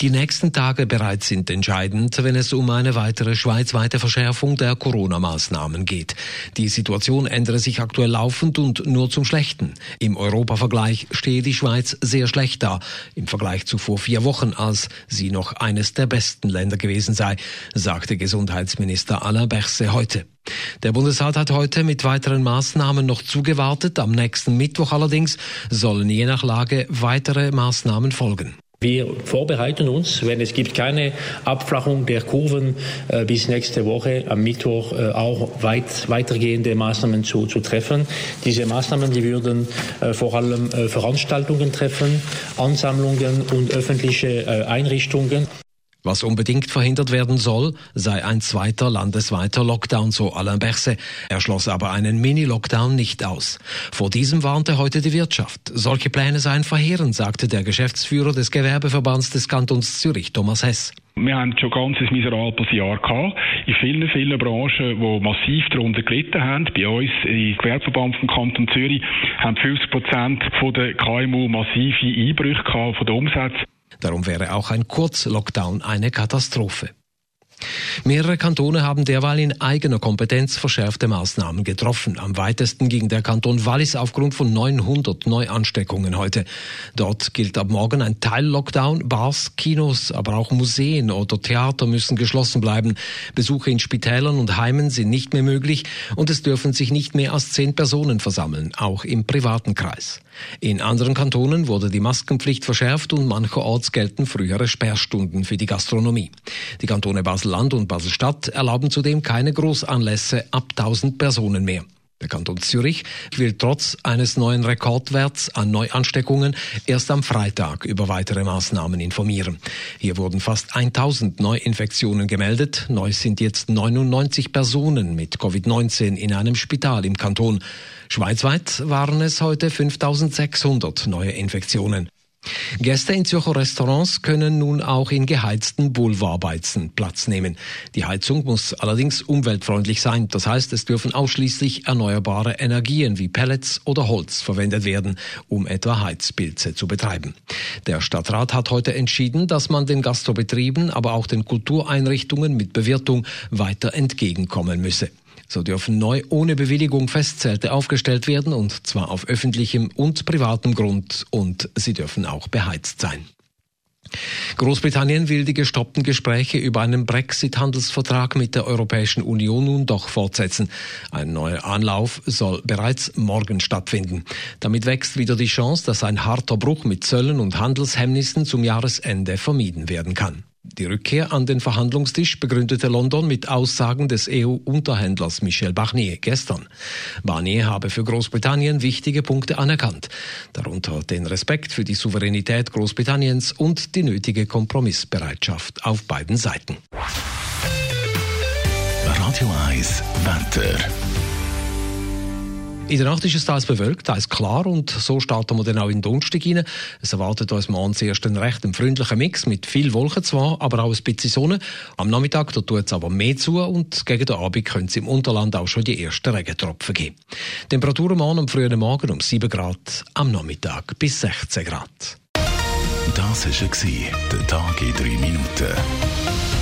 Die nächsten Tage bereits sind entscheidend, wenn es um eine weitere schweizweite Verschärfung der Corona-Maßnahmen geht. Die Situation ändere sich aktuell laufend und nur zum Schlechten. Im Europavergleich stehe die Schweiz sehr schlecht da, im Vergleich zu vor vier Wochen, als sie noch eines der besten Länder gewesen sei, sagte Gesundheitsminister Alain Berset heute. Der Bundesrat hat heute mit weiteren Maßnahmen noch zugewartet. Am nächsten Mittwoch allerdings sollen je nach Lage weitere Maßnahmen folgen. Wir vorbereiten uns, wenn es gibt keine Abflachung der Kurven äh, bis nächste Woche am Mittwoch äh, auch weit, weitergehende Maßnahmen zu, zu treffen. Diese Maßnahmen, die würden äh, vor allem Veranstaltungen treffen, Ansammlungen und öffentliche Einrichtungen. Was unbedingt verhindert werden soll, sei ein zweiter landesweiter Lockdown, so Alain Berset. Er schloss aber einen Mini-Lockdown nicht aus. Vor diesem warnte heute die Wirtschaft. Solche Pläne seien verheerend, sagte der Geschäftsführer des Gewerbeverbands des Kantons Zürich, Thomas Hess. Wir haben schon ganz ein miserables Jahr gehabt. In vielen, vielen Branchen, die massiv darunter gelitten haben. Bei uns im Gewerbeverband vom Kanton Zürich haben 50 Prozent der KMU massive Einbrüche gehabt von den Umsätzen. Darum wäre auch ein Kurzlockdown eine Katastrophe. Mehrere Kantone haben derweil in eigener Kompetenz verschärfte Maßnahmen getroffen. Am weitesten ging der Kanton Wallis aufgrund von 900 Neuansteckungen heute. Dort gilt ab morgen ein Teil-Lockdown. Bars, Kinos, aber auch Museen oder Theater müssen geschlossen bleiben. Besuche in Spitälern und Heimen sind nicht mehr möglich und es dürfen sich nicht mehr als zehn Personen versammeln, auch im privaten Kreis. In anderen Kantonen wurde die Maskenpflicht verschärft und mancherorts gelten frühere Sperrstunden für die Gastronomie. Die Kantone Basel-Land und Basel-Stadt erlauben zudem keine Großanlässe ab 1000 Personen mehr. Der Kanton Zürich will trotz eines neuen Rekordwerts an Neuansteckungen erst am Freitag über weitere Maßnahmen informieren. Hier wurden fast 1000 Neuinfektionen gemeldet. Neu sind jetzt 99 Personen mit Covid-19 in einem Spital im Kanton. Schweizweit waren es heute 5600 neue Infektionen. Gäste in Zürcher Restaurants können nun auch in geheizten Boulevardbeizen Platz nehmen. Die Heizung muss allerdings umweltfreundlich sein. Das heißt, es dürfen ausschließlich erneuerbare Energien wie Pellets oder Holz verwendet werden, um etwa Heizpilze zu betreiben. Der Stadtrat hat heute entschieden, dass man den Gastrobetrieben, aber auch den Kultureinrichtungen mit Bewirtung weiter entgegenkommen müsse. So dürfen neu ohne Bewilligung Festzelte aufgestellt werden und zwar auf öffentlichem und privatem Grund und sie dürfen auch beheizt sein. Großbritannien will die gestoppten Gespräche über einen Brexit-Handelsvertrag mit der Europäischen Union nun doch fortsetzen. Ein neuer Anlauf soll bereits morgen stattfinden. Damit wächst wieder die Chance, dass ein harter Bruch mit Zöllen und Handelshemmnissen zum Jahresende vermieden werden kann. Die Rückkehr an den Verhandlungstisch begründete London mit Aussagen des EU-Unterhändlers Michel Barnier gestern. Barnier habe für Großbritannien wichtige Punkte anerkannt, darunter den Respekt für die Souveränität Großbritanniens und die nötige Kompromissbereitschaft auf beiden Seiten. Radio 1, Wetter. In der Nacht ist es teils bewölkt, teils klar und so starten wir dann auch in den Donnerstag rein. Es erwartet uns morgen zuerst einen recht freundlichen Mix mit viel Wolken zwar, aber auch ein bisschen Sonne. Am Nachmittag tut es aber mehr zu und gegen den Abend können es im Unterland auch schon die ersten Regentropfen geben. Temperaturen morgen am frühen Morgen um 7 Grad, am Nachmittag bis 16 Grad. Das war der Tag in 3 Minuten.